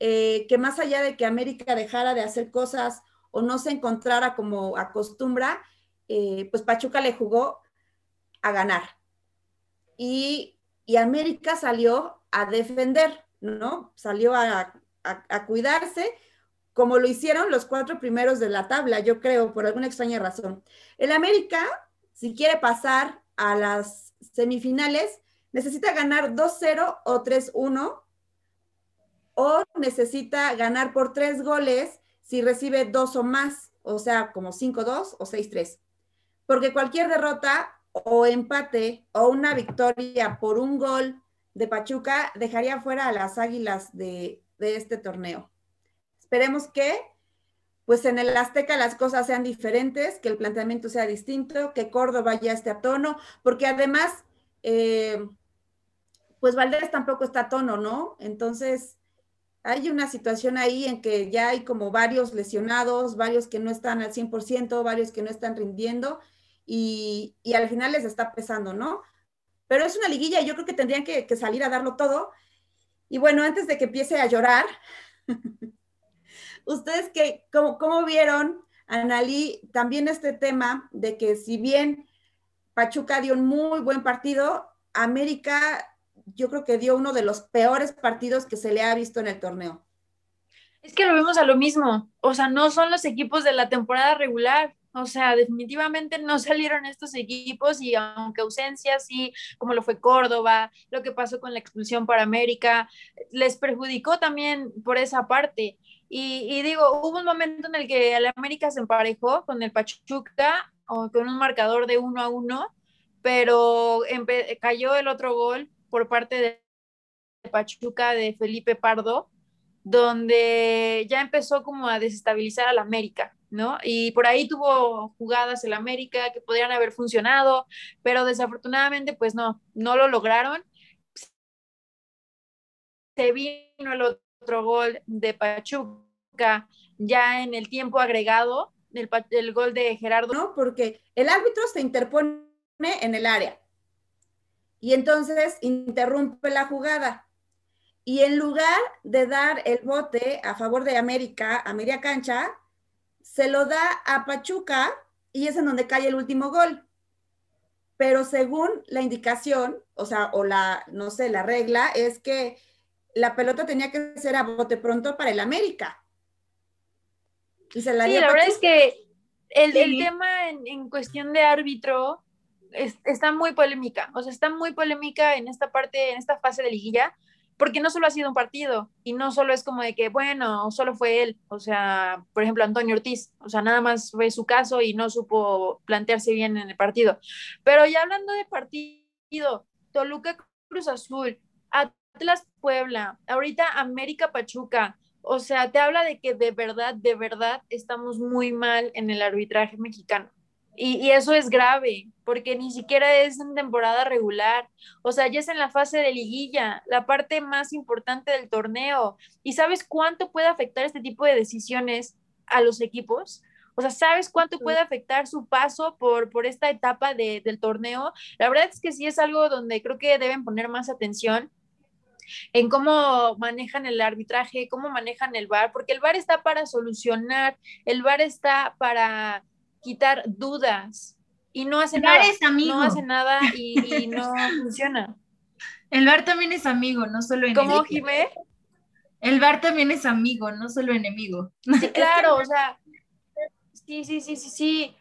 Speaker 2: eh, que más allá de que América dejara de hacer cosas o no se encontrara como acostumbra, eh, pues Pachuca le jugó a ganar. Y América salió a defender, ¿no? Salió a, a, cuidarse, como lo hicieron los cuatro primeros de la tabla, yo creo, por alguna extraña razón. El América, si quiere pasar a las semifinales, necesita ganar 2-0 o 3-1 o necesita ganar por tres goles si recibe dos o más, o sea, como 5-2 o 6-3. Porque cualquier derrota o empate o una victoria por un gol de Pachuca dejaría fuera a las Águilas de, de este torneo. Esperemos que pues en el Azteca las cosas sean diferentes, que el planteamiento sea distinto, que Córdoba ya esté a tono, porque además, eh, pues Valdés tampoco está a tono, ¿no? Entonces, hay una situación ahí en que ya hay como varios lesionados, varios que no están al 100%, varios que no están rindiendo y, al final les está pesando, ¿no? Pero es una liguilla y yo creo que tendrían que, salir a darlo todo. Y bueno, antes de que empiece a llorar, ¿ustedes qué, cómo, cómo vieron, Analí, también este tema de que si bien Pachuca dio un muy buen partido, América yo creo que dio uno de los peores partidos que se le ha visto en el torneo.
Speaker 3: Es que lo vemos a lo mismo, o sea, no son los equipos de la temporada regular, o sea, definitivamente no salieron estos equipos y aunque ausencias, sí, como lo fue Córdoba, lo que pasó con la expulsión para América, les perjudicó también por esa parte. Y, digo, hubo un momento en el que el América se emparejó con el Pachuca o con un marcador de uno a uno, pero cayó el otro gol por parte de Pachuca de Felipe Pardo, donde ya empezó como a desestabilizar al América, ¿no? Y por ahí tuvo jugadas el América que podrían haber funcionado, pero desafortunadamente pues no, no lo lograron. Se vino el otro gol de Pachuca ya en el tiempo agregado, el, el gol de Gerardo.
Speaker 2: No, porque el árbitro se interpone en el área y entonces interrumpe la jugada. Y en lugar de dar el bote a favor de América, a media cancha, se lo da a Pachuca y es en donde cae el último gol. Pero según la indicación, o sea, o la, no sé, la regla es que la pelota tenía que ser a bote pronto para el América.
Speaker 3: Y se la sí, la verdad es que el, tema en, en, cuestión de árbitro está muy polémica, o sea, está muy polémica en esta parte, en esta fase de liguilla, porque no solo ha sido un partido y no solo es como de que, bueno, solo fue él, o sea, por ejemplo, Antonio Ortiz, o sea, nada más fue su caso y no supo plantearse bien en el partido. Pero ya hablando de partido, Toluca Cruz Azul, Atlas Puebla, ahorita América Pachuca, o sea, te habla de que de verdad, de verdad estamos muy mal en el arbitraje mexicano. Y, eso es grave, porque ni siquiera es en temporada regular, o sea, ya es en la fase de liguilla, la parte más importante del torneo. ¿Y sabes cuánto puede afectar este tipo de decisiones a los equipos? O sea, ¿sabes cuánto puede afectar su paso por, por esta etapa del torneo? La verdad es que sí es algo donde creo que deben poner más atención en cómo manejan el arbitraje, cómo manejan el VAR, porque el VAR está para solucionar, el VAR está para quitar dudas y no hace nada. No hace nada y, no funciona.
Speaker 4: El bar también es amigo, no solo enemigo.
Speaker 3: ¿Cómo, Jimé?
Speaker 4: El bar también es amigo, no solo enemigo.
Speaker 3: Sí, claro, o sea, sí, sí, sí, sí, sí.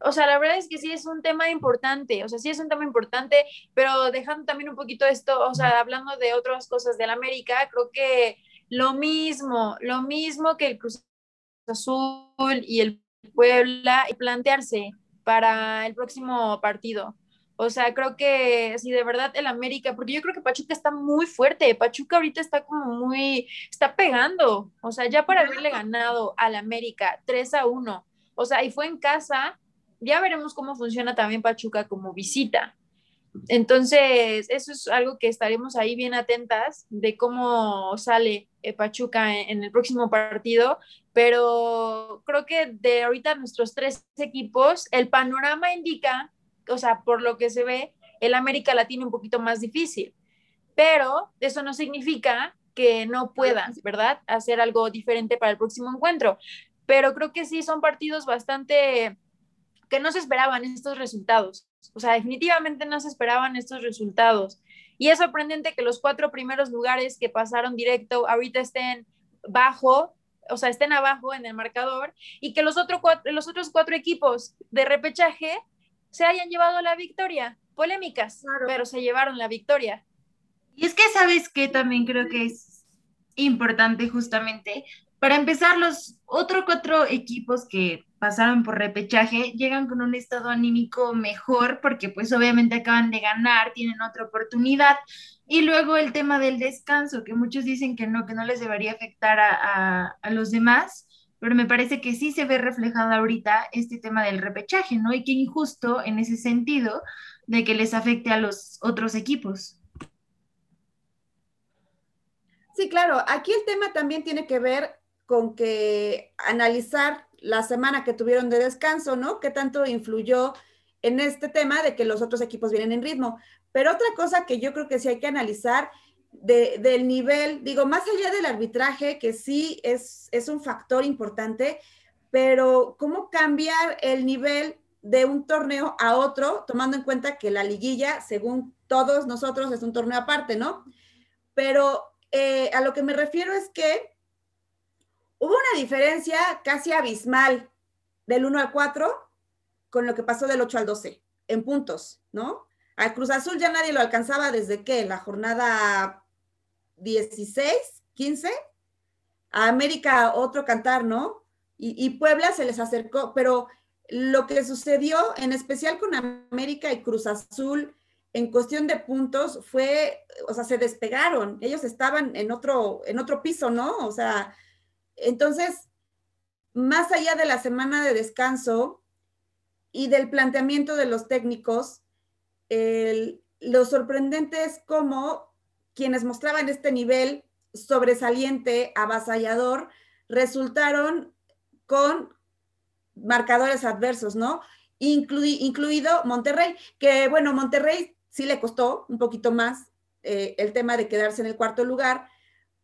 Speaker 3: O sea, la verdad es que sí es un tema importante, o sea, sí es un tema importante, pero dejando también un poquito esto, o sea, hablando de otras cosas del América, creo que lo mismo, lo mismo que el Cruz Azul y el Puebla y plantearse para el próximo partido. O sea, creo que si de verdad el América, porque yo creo que Pachuca está muy fuerte, Pachuca ahorita está como muy, está pegando, o sea, ya para haberle ganado al América 3 a 1, o sea, y fue en casa, ya veremos cómo funciona también Pachuca como visita. Entonces, eso es algo que estaremos ahí bien atentas de cómo sale eh, Pachuca en, el próximo partido, pero creo que de ahorita nuestros tres equipos, el panorama indica, o sea, por lo que se ve, el América la tiene un poquito más difícil, pero eso no significa que no puedan, ¿verdad?, hacer algo diferente para el próximo encuentro. Pero creo que sí son partidos bastante que no se esperaban estos resultados. O sea, definitivamente no se esperaban estos resultados. Y es sorprendente que los cuatro primeros lugares que pasaron directo ahorita estén bajo, o sea, estén abajo en el marcador y que los, otro cuatro, los otros cuatro equipos de repechaje se hayan llevado la victoria. Polémicas, pero se llevaron la victoria.
Speaker 4: Y es que sabes que también creo que es importante justamente para empezar, los otros cuatro equipos que pasaron por repechaje llegan con un estado anímico mejor porque pues obviamente acaban de ganar, tienen otra oportunidad. Y luego el tema del descanso, que muchos dicen que no, que no les debería afectar a, a los demás, pero me parece que sí se ve reflejado ahorita este tema del repechaje, ¿no? Y qué injusto en ese sentido de que les afecte a los otros equipos.
Speaker 2: Sí, claro, aquí el tema también tiene que ver con que analizar la semana que tuvieron de descanso, ¿no? ¿Qué tanto influyó en este tema de que los otros equipos vienen en ritmo? Pero otra cosa que yo creo que sí hay que analizar del nivel, digo, más allá del arbitraje, que sí es, es un factor importante, pero cómo cambiar el nivel de un torneo a otro, tomando en cuenta que la liguilla, según todos nosotros, es un torneo aparte, ¿no? Pero eh, a lo que me refiero es que Hubo una diferencia casi abismal del 1 al 4 con lo que pasó del 8 al 12 en puntos, ¿no? Al Cruz Azul ya nadie lo alcanzaba desde que la jornada 16, 15. A América otro cantar, ¿no? Y, y, Puebla se les acercó, pero lo que sucedió en especial con América y Cruz Azul en cuestión de puntos fue, o sea, se despegaron. Ellos estaban en otro, en otro piso, ¿no? O sea, entonces, más allá de la semana de descanso y del planteamiento de los técnicos, lo sorprendente es cómo quienes mostraban este nivel sobresaliente, avasallador, resultaron con marcadores adversos, ¿no? incluido Monterrey, que bueno, Monterrey sí le costó un poquito más eh, el tema de quedarse en el cuarto lugar,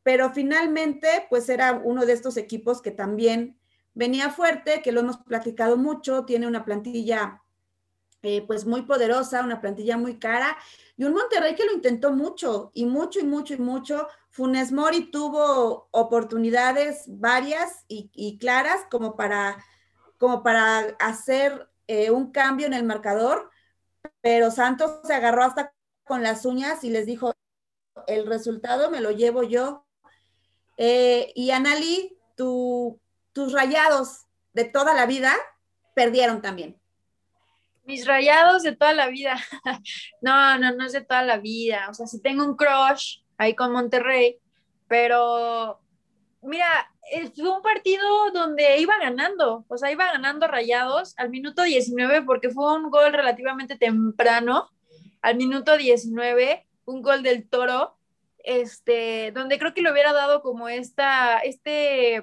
Speaker 2: pero finalmente, pues era uno de estos equipos que también venía fuerte, que lo hemos platicado mucho, tiene una plantilla eh, pues muy poderosa, una plantilla muy cara, y un Monterrey que lo intentó mucho, y mucho, y mucho, y mucho. Funes Mori tuvo oportunidades varias y, claras como para, como para hacer eh, un cambio en el marcador, pero Santos se agarró hasta con las uñas y les dijo, el resultado me lo llevo yo. Eh, y Anali, tus rayados de toda la vida perdieron también.
Speaker 3: Mis rayados de toda la vida. no, no, no es de toda la vida. O sea, sí tengo un crush ahí con Monterrey, pero mira, fue un partido donde iba ganando, o sea, iba ganando rayados al minuto 19 porque fue un gol relativamente temprano, al minuto 19, un gol del toro este, donde creo que le hubiera dado como esta, este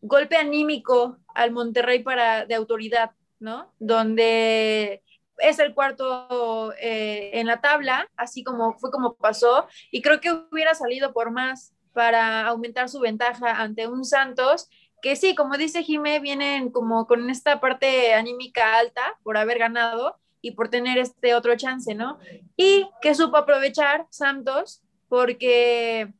Speaker 3: golpe anímico al Monterrey para, de autoridad, ¿no? Donde es el cuarto eh, en la tabla, así como fue como pasó, y creo que hubiera salido por más para aumentar su ventaja ante un Santos, que sí, como dice Jimé, vienen como con esta parte anímica alta por haber ganado y por tener este otro chance, ¿no? Y que supo aprovechar Santos porque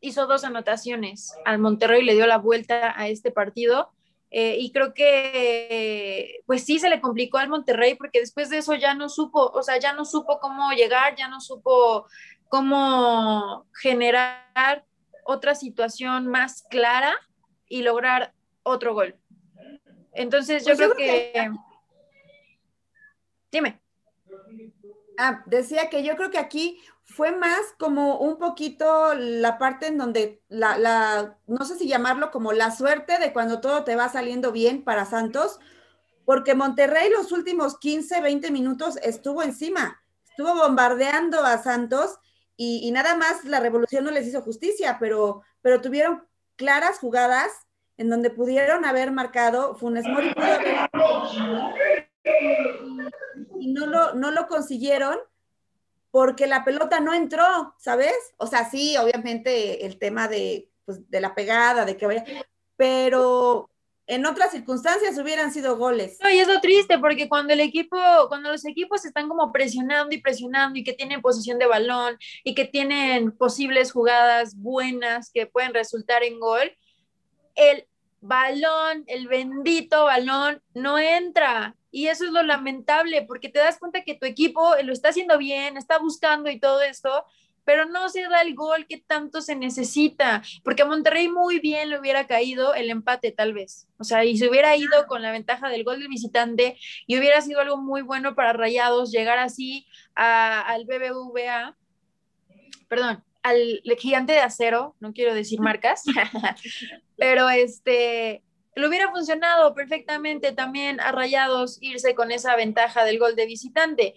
Speaker 3: hizo dos anotaciones al Monterrey, le dio la vuelta a este partido. Eh, y creo que, pues sí, se le complicó al Monterrey porque después de eso ya no supo, o sea, ya no supo cómo llegar, ya no supo cómo generar otra situación más clara y lograr otro gol. Entonces yo pues creo, que... Dime.
Speaker 2: Ah, decía que yo creo que aquí fue más como un poquito la parte en donde la, la, no sé si llamarlo como la suerte de cuando todo te va saliendo bien para Santos, porque Monterrey los últimos 15, 20 minutos estuvo encima, estuvo bombardeando a Santos y, nada más la revolución no les hizo justicia, pero, pero tuvieron claras jugadas en donde pudieron haber marcado Funes Mori y no lo, no lo consiguieron porque la pelota no entró, ¿sabes? O sea, sí, obviamente el tema de, pues, de la pegada, de que vaya, pero en otras circunstancias hubieran sido goles.
Speaker 3: No, y es lo triste, porque cuando el equipo, cuando los equipos están como presionando y presionando y que tienen posición de balón y que tienen posibles jugadas buenas que pueden resultar en gol, el balón, el bendito balón, no entra. Y eso es lo lamentable, porque te das cuenta que tu equipo lo está haciendo bien, está buscando y todo esto, pero no se da el gol que tanto se necesita, porque a Monterrey muy bien le hubiera caído el empate tal vez, o sea, y se hubiera ido con la ventaja del gol del visitante y hubiera sido algo muy bueno para Rayados llegar así al BBVA, perdón, al gigante de acero, no quiero decir marcas, pero este, le hubiera funcionado perfectamente también a Rayados irse con esa ventaja del gol de visitante.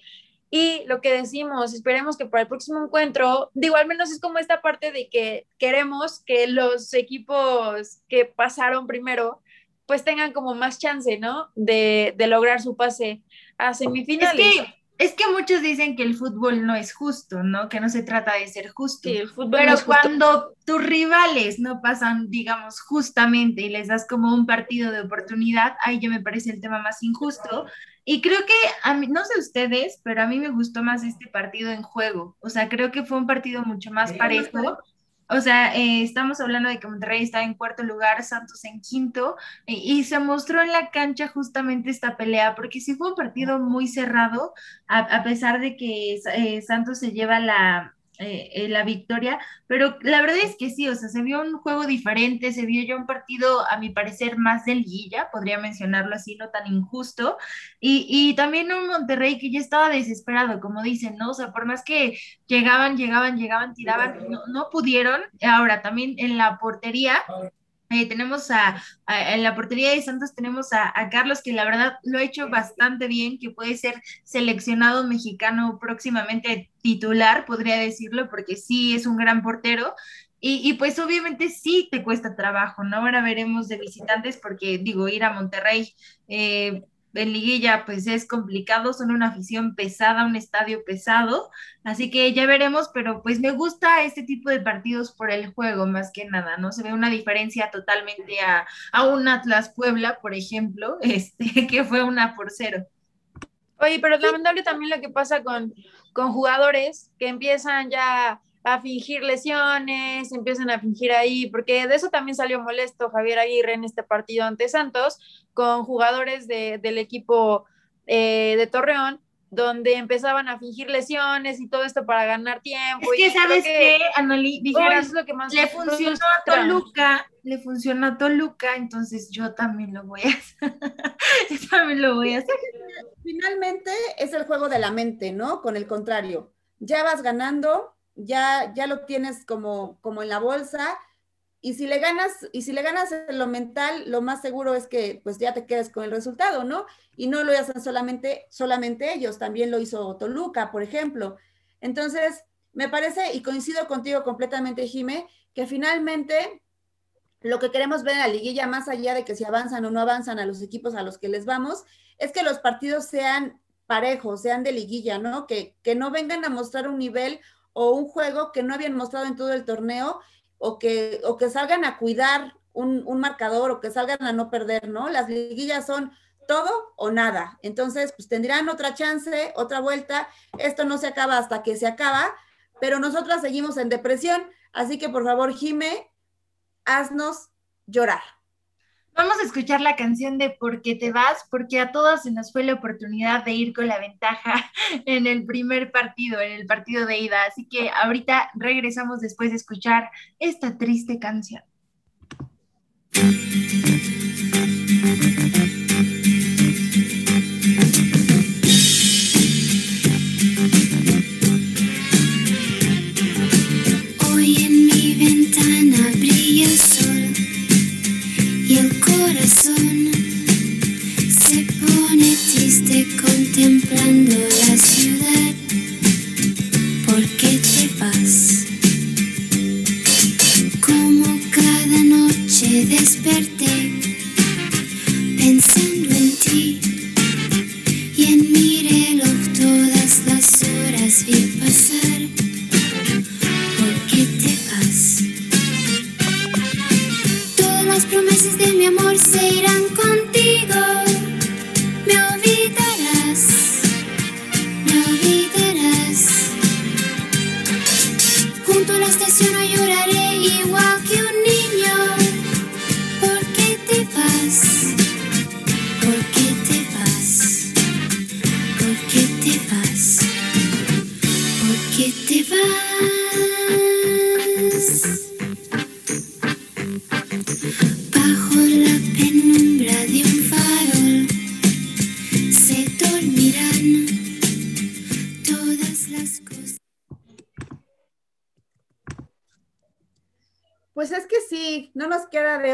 Speaker 3: Y lo que decimos, esperemos que para el próximo encuentro, digo, al menos es como esta parte de que queremos que los equipos que pasaron primero, pues tengan como más chance, ¿no? De, de lograr su pase a semifinales.
Speaker 4: Es que, es que muchos dicen que el fútbol no es justo, ¿no? Que no se trata de ser justo.
Speaker 3: Sí, el fútbol
Speaker 4: Pero
Speaker 3: no es justo.
Speaker 4: cuando tus rivales no pasan, digamos, justamente y les das como un partido de oportunidad, ahí ya me parece el tema más injusto. Y creo que a mí, no sé ustedes, pero a mí me gustó más este partido en juego. O sea, creo que fue un partido mucho más parejo. O sea, eh, estamos hablando de que Monterrey está en cuarto lugar, Santos en quinto, y, se mostró en la cancha justamente esta pelea, porque sí fue un partido muy cerrado, a, a pesar de que eh, Santos se lleva la, eh, eh, la victoria, pero la verdad es que sí, o sea, se vio un juego diferente, se vio ya un partido, a mi parecer, más de liguilla, podría mencionarlo así, no tan injusto, y, y también un Monterrey que ya estaba desesperado, como dicen, ¿no? O sea, por más que llegaban, llegaban, llegaban, tiraban, no, no pudieron, ahora también en la portería. Eh, tenemos a, a, en la portería de Santos tenemos a, a, Carlos que la verdad lo ha hecho bastante bien, que puede ser seleccionado mexicano próximamente titular, podría decirlo, porque sí es un gran portero. Y, y, pues obviamente sí te cuesta trabajo, ¿no? Ahora veremos de visitantes porque digo, ir a Monterrey eh, en liguilla pues es complicado, son una afición pesada, un estadio pesado, así que ya veremos, pero pues me gusta este tipo de partidos por el juego más que nada, ¿no? Se ve una diferencia totalmente a, a un Atlas Puebla, por ejemplo, este, que fue una por cero.
Speaker 3: Oye, pero lamentable también lo que pasa con, con jugadores que empiezan ya a fingir lesiones, empiezan a fingir ahí, porque de eso también salió molesto Javier Aguirre en este partido ante Santos, con jugadores de, del equipo eh, de Torreón, donde empezaban a fingir lesiones y todo esto para ganar tiempo.
Speaker 4: Es que,
Speaker 3: y
Speaker 4: ¿sabes qué, Anoli?
Speaker 3: Es lo que más
Speaker 4: le funcionó a Toluca, le funcionó a Toluca, entonces yo también lo voy a hacer. yo también lo voy a hacer.
Speaker 2: Finalmente es el juego de la mente, ¿no? Con el contrario. Ya vas ganando, ya, ya lo tienes como, como en la bolsa. Y si le ganas, y si le ganas lo mental, lo más seguro es que pues ya te quedes con el resultado, ¿no? Y no lo hacen solamente, solamente ellos, también lo hizo Toluca, por ejemplo. Entonces, me parece, y coincido contigo completamente, Jime, que finalmente lo que queremos ver en la liguilla, más allá de que si avanzan o no avanzan a los equipos a los que les vamos, es que los partidos sean parejos, sean de liguilla, ¿no? Que, que no vengan a mostrar un nivel o un juego que no habían mostrado en todo el torneo o que, o que salgan a cuidar un, un, marcador o que salgan a no perder, ¿no? Las liguillas son todo o nada. Entonces, pues tendrán otra chance, otra vuelta. Esto no se acaba hasta que se acaba, pero nosotras seguimos en depresión. Así que, por favor, Jime, haznos llorar.
Speaker 4: Vamos a escuchar la canción de ¿Por qué te vas? Porque a todas se nos fue la oportunidad de ir con la ventaja en el primer partido, en el partido de ida. Así que ahorita regresamos después de escuchar esta triste canción.
Speaker 5: se pone triste contemplando la ciudad. ¿Por qué te vas? Como cada noche desperté pensando en ti y en mi reloj todas las
Speaker 2: horas vi.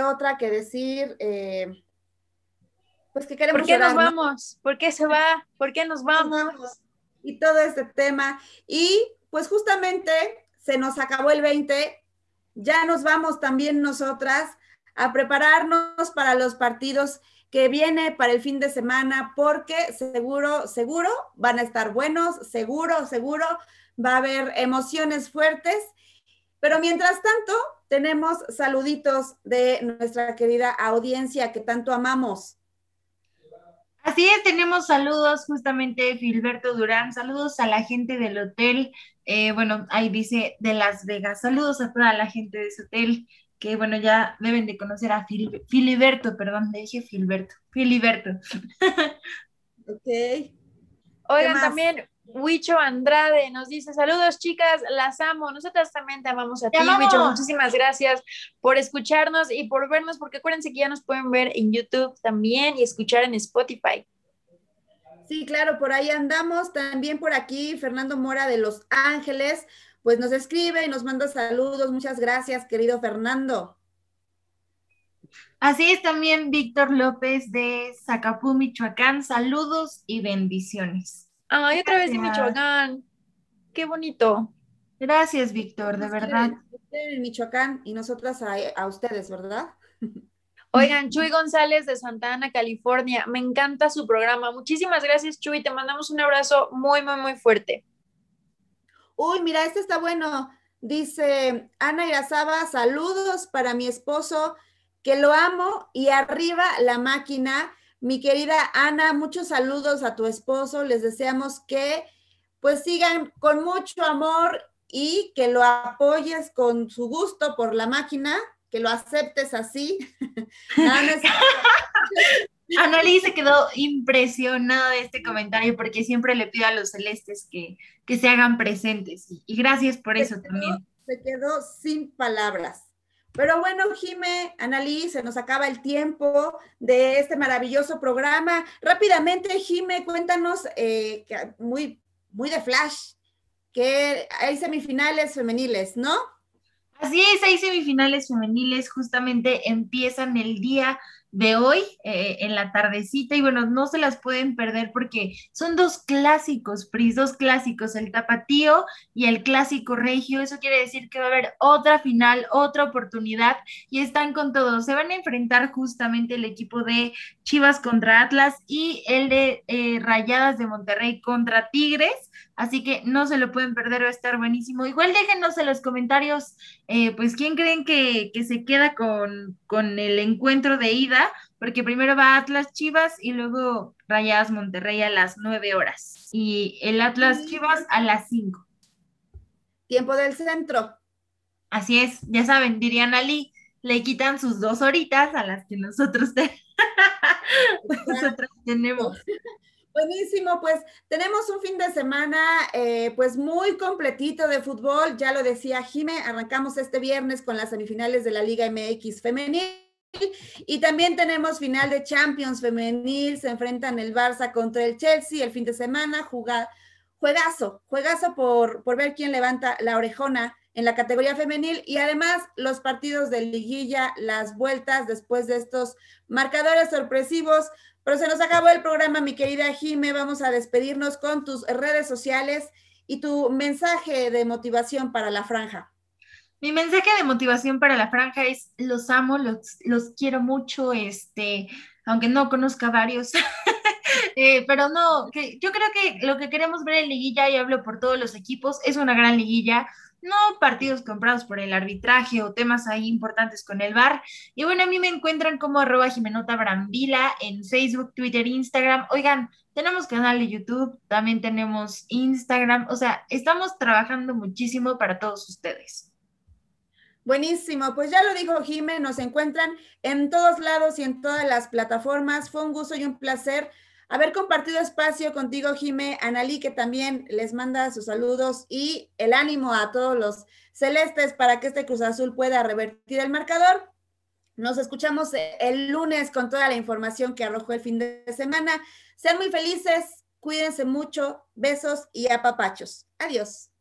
Speaker 2: Otra que decir, eh, pues que queremos
Speaker 3: ¿Por qué nos vamos? ¿Por qué se va? ¿Por qué nos vamos?
Speaker 2: y todo este tema. Y pues justamente se nos acabó el 20, ya nos vamos también nosotras a prepararnos para los partidos que viene para el fin de semana, porque seguro, seguro van a estar buenos, seguro, seguro va a haber emociones fuertes. Pero mientras tanto, tenemos saluditos de nuestra querida audiencia que tanto amamos.
Speaker 4: Así es, tenemos saludos justamente de Filberto Durán, saludos a la gente del hotel, eh, bueno, ahí dice de Las Vegas, saludos a toda la gente de ese hotel, que bueno, ya deben de conocer a Fili- Filiberto, perdón, le dije Filberto, Filiberto.
Speaker 2: Ok.
Speaker 3: Oigan, también Huicho Andrade nos dice, saludos chicas, las amo, nosotras también te amamos a
Speaker 4: ¡Te
Speaker 3: ti,
Speaker 4: amamos!
Speaker 3: Huicho, muchísimas gracias por escucharnos y por vernos, porque acuérdense que ya nos pueden ver en YouTube también y escuchar en Spotify.
Speaker 2: Sí, claro, por ahí andamos. También por aquí, Fernando Mora de Los Ángeles, pues nos escribe y nos manda saludos. Muchas gracias, querido Fernando.
Speaker 4: Así es también Víctor López de Zacapú, Michoacán, saludos y bendiciones.
Speaker 3: Ay, otra vez de. Michoacán, qué bonito.
Speaker 4: Gracias, Víctor, de verdad.
Speaker 2: en Michoacán y nosotras a, a ustedes, ¿verdad?
Speaker 3: Oigan, Chuy González de Santa Ana, California, me encanta su programa. Muchísimas gracias, Chuy, te mandamos un abrazo muy, muy, muy fuerte.
Speaker 2: Uy, mira, este está bueno. Dice Ana Irazaba, saludos para mi esposo, que lo amo y arriba la máquina. Mi querida Ana, muchos saludos a tu esposo. Les deseamos que pues sigan con mucho amor y que lo apoyes con su gusto por la máquina, que lo aceptes así.
Speaker 4: Annalise se quedó impresionada de este comentario porque siempre le pido a los celestes que, que se hagan presentes y, y gracias por eso también.
Speaker 2: se quedó sin palabras. Pero bueno, Jime, Analí, se nos acaba el tiempo de este maravilloso programa. Rápidamente, Jime, cuéntanos, eh, muy, muy de flash, que hay semifinales femeniles, ¿no?
Speaker 4: Así es, hay semifinales femeniles, justamente empiezan el día de hoy, eh, en la tardecita, y bueno, no se las pueden perder porque son dos clásicos, Pris, dos clásicos, el tapatío y el clásico regio, eso quiere decir que va a haber otra final, otra oportunidad, y están con todo, se van a enfrentar justamente el equipo de Chivas contra Atlas y el de eh, Rayadas de Monterrey contra Tigres, así que no se lo pueden perder, va a estar buenísimo. Igual déjenos en los comentarios eh, pues quién creen que, que se queda con, con el encuentro de ida, porque primero va Atlas Chivas y luego Rayadas Monterrey a las 9 horas y el Atlas Chivas a las 5.
Speaker 2: Tiempo del centro.
Speaker 4: Así es, ya saben, dirían Ali, le quitan sus dos horitas a las que nosotros, te- nosotros tenemos.
Speaker 2: Buenísimo, pues tenemos un fin de semana eh, pues muy completito de fútbol, ya lo decía Jime, arrancamos este viernes con las semifinales de la Liga MX femenil y también tenemos final de Champions femenil, se enfrentan el Barça contra el Chelsea el fin de semana, juga- juegazo, juegazo por, por ver quién levanta la orejona en la categoría femenil y además los partidos de liguilla, las vueltas después de estos marcadores sorpresivos. Pero se nos acabó el programa, mi querida Jime. Vamos a despedirnos con tus redes sociales y tu mensaje de motivación para la franja.
Speaker 4: Mi mensaje de motivación para la franja es los amo, los, los quiero mucho, este, aunque no conozca varios, Eh, pero no, que yo creo que lo que queremos ver en liguilla, y hablo por todos los equipos, es una gran liguilla, no partidos comprados por el arbitraje o temas ahí importantes con el VAR. Y bueno, a mí me encuentran como arroba Jimenota Brambila en Facebook, Twitter, Instagram. Oigan, tenemos canal de YouTube, también tenemos Instagram, o sea, estamos trabajando muchísimo para todos ustedes.
Speaker 2: Buenísimo, pues ya lo dijo Jime, nos encuentran en todos lados y en todas las plataformas. Fue un gusto y un placer haber compartido espacio contigo, Jime, Analí, que también les manda sus saludos y el ánimo a todos los celestes para que este Cruz Azul pueda revertir el marcador. Nos escuchamos el lunes con toda la información que arrojó el fin de semana. Sean muy felices, cuídense mucho, besos y apapachos. Adiós.